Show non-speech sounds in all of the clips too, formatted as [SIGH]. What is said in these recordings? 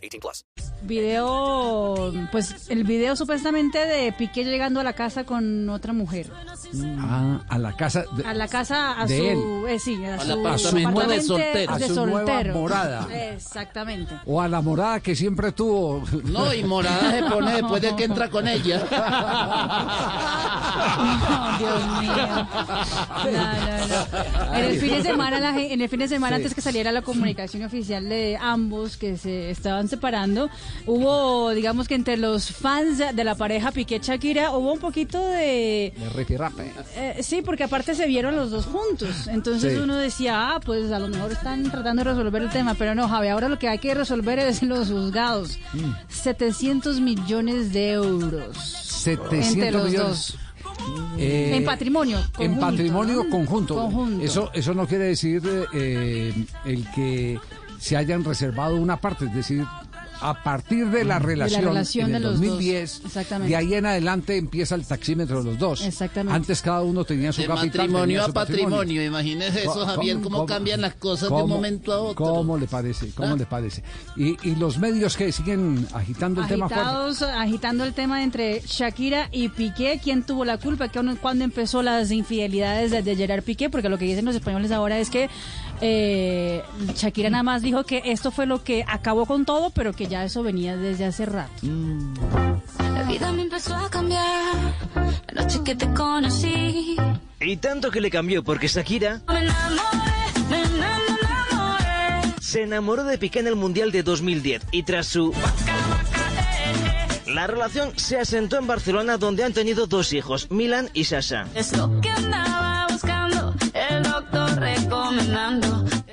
18 plus. Video, pues el video supuestamente de Piqué llegando a la casa con otra mujer. Ah, a la casa. de- A la casa, a De su, él. eh, sí, a Al su apartamento de soltero. A de su nueva morada. Exactamente. O a la morada que siempre tuvo. No, y morada se pone después de que entra con ella. [LAUGHS] No, Dios mío. No, no, no. En el fin de semana, la en el fin de semana Sí. antes que saliera la comunicación oficial de ambos que se estaban separando, hubo, digamos que entre los fans de la pareja Piqué Shakira hubo un poquito de De. Eh, sí, porque aparte se vieron los dos juntos. Entonces Sí. uno decía, ah, pues a lo mejor están tratando de resolver el tema. Pero no, Javi, ahora lo que hay que resolver es los juzgados. Mm. 700 millones de euros. 700 Entre los millones. dos. Eh, En patrimonio En patrimonio ¿no? conjunto. Conjunto. Eso, eso no quiere decir eh, el que se hayan reservado una parte, es decir, a partir de la relación, relación en de el los dos. 2010, Exactamente. de ahí en adelante empieza el taxímetro de los dos. Exactamente. Antes cada uno tenía su De capital. matrimonio tenía a patrimonio. Imagínese eso, Javier, cómo, cambian las cosas de un momento a otro. ¿Cómo le parece? ¿Cómo ¿Ah? le parece? Y, y los medios que siguen agitando el tema fuerte. Agitados, agitando el tema entre Shakira y Piqué, quién tuvo la culpa, que cuando empezó las infidelidades de, de Gerard Piqué, porque lo que dicen los españoles ahora es que eh, Shakira nada más dijo que esto fue lo que acabó con todo, pero que ya eso venía desde hace rato. La vida me empezó a cambiar la noche que te conocí. Y tanto que le cambió porque Shakira Me enamoré, me enamoré. se enamoró de Piqué en el Mundial de 2010 y tras su... La relación se asentó en Barcelona donde han tenido dos hijos, Milan y Sasha. Es lo que andaba buscando, el doctor recomendando.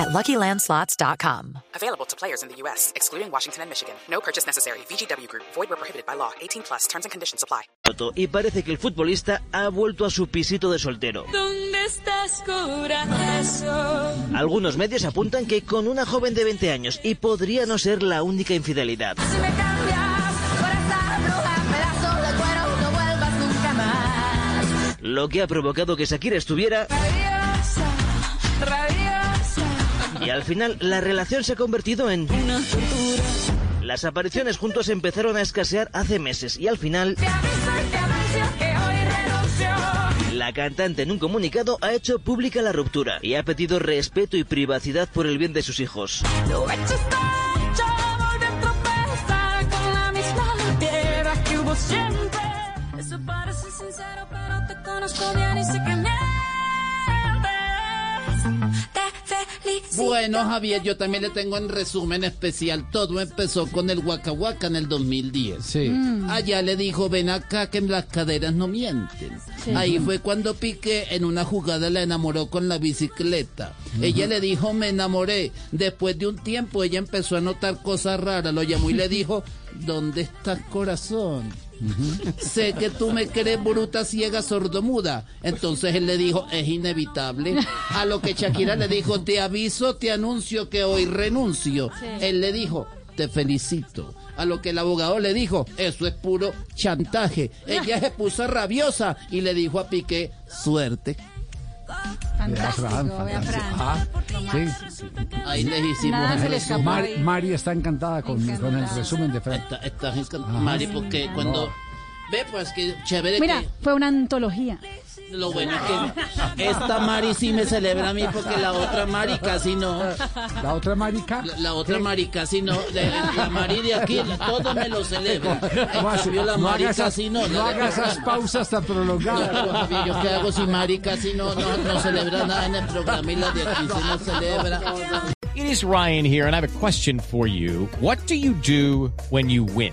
at luckylandslots.com. Available to players in the U.S., excluding Washington and Michigan. No purchase necessary. VGW Group, void were prohibited by law. 18 plus terms and conditions apply. Y parece que el futbolista ha vuelto a su pisito de soltero. ¿Dónde estás, corazón? Algunos medios apuntan que con una joven de 20 años y podría no ser la única infidelidad. Si me cambias por esa bruja, pedazo de cuero, no vuelvas nunca más. Lo que ha provocado que Shakira estuviera Rabiosa, rabiosa, y al final la relación se ha convertido en... Las apariciones juntos empezaron a escasear hace meses y al final la cantante en un comunicado ha hecho pública la ruptura y ha pedido respeto y privacidad por el bien de sus hijos. Bueno, Javier, yo también le tengo en resumen especial. Todo empezó con el Waka Waka en el 2010. Sí. Allá le dijo, ven acá que las caderas no mienten. Ahí fue cuando Piqué en una jugada la enamoró con la bicicleta. Ella le dijo, me enamoré. Después de un tiempo ella empezó a notar cosas raras. Lo llamó y le [LAUGHS] dijo, ¿dónde estás corazón? [LAUGHS] Sé que tú me crees bruta, ciega, sordomuda. Entonces él le dijo, es inevitable. A lo que Shakira le dijo, te aviso, te anuncio que hoy renuncio. Él le dijo, te felicito. A lo que el abogado le dijo, eso es puro chantaje. Ella se puso rabiosa y le dijo a Piqué, suerte. Fantástico, Fran. Ah, sí. Ahí les hicimos Nada el resumen. Mari, Mari está encantada con, con el resumen de Fran. Está, está encan- Mari, porque cuando... Ve, pues que chévere Mira, que... fue una antología. Lo bueno es que esta Mari sí me celebra a mí porque la otra Mari casi no. La otra marica. La, la otra Mari casi no. La, la Mari de aquí, la- todo me lo celebra. En No cambio, la no Mari esas- casi no. no haga esas pausas tan prolongadas. No, ¿Yo qué hago si Mari casi no, no, no celebra nada en el programa y la de aquí sí no celebra? It is Ryan here, and I have a question for you. What do you do when you win?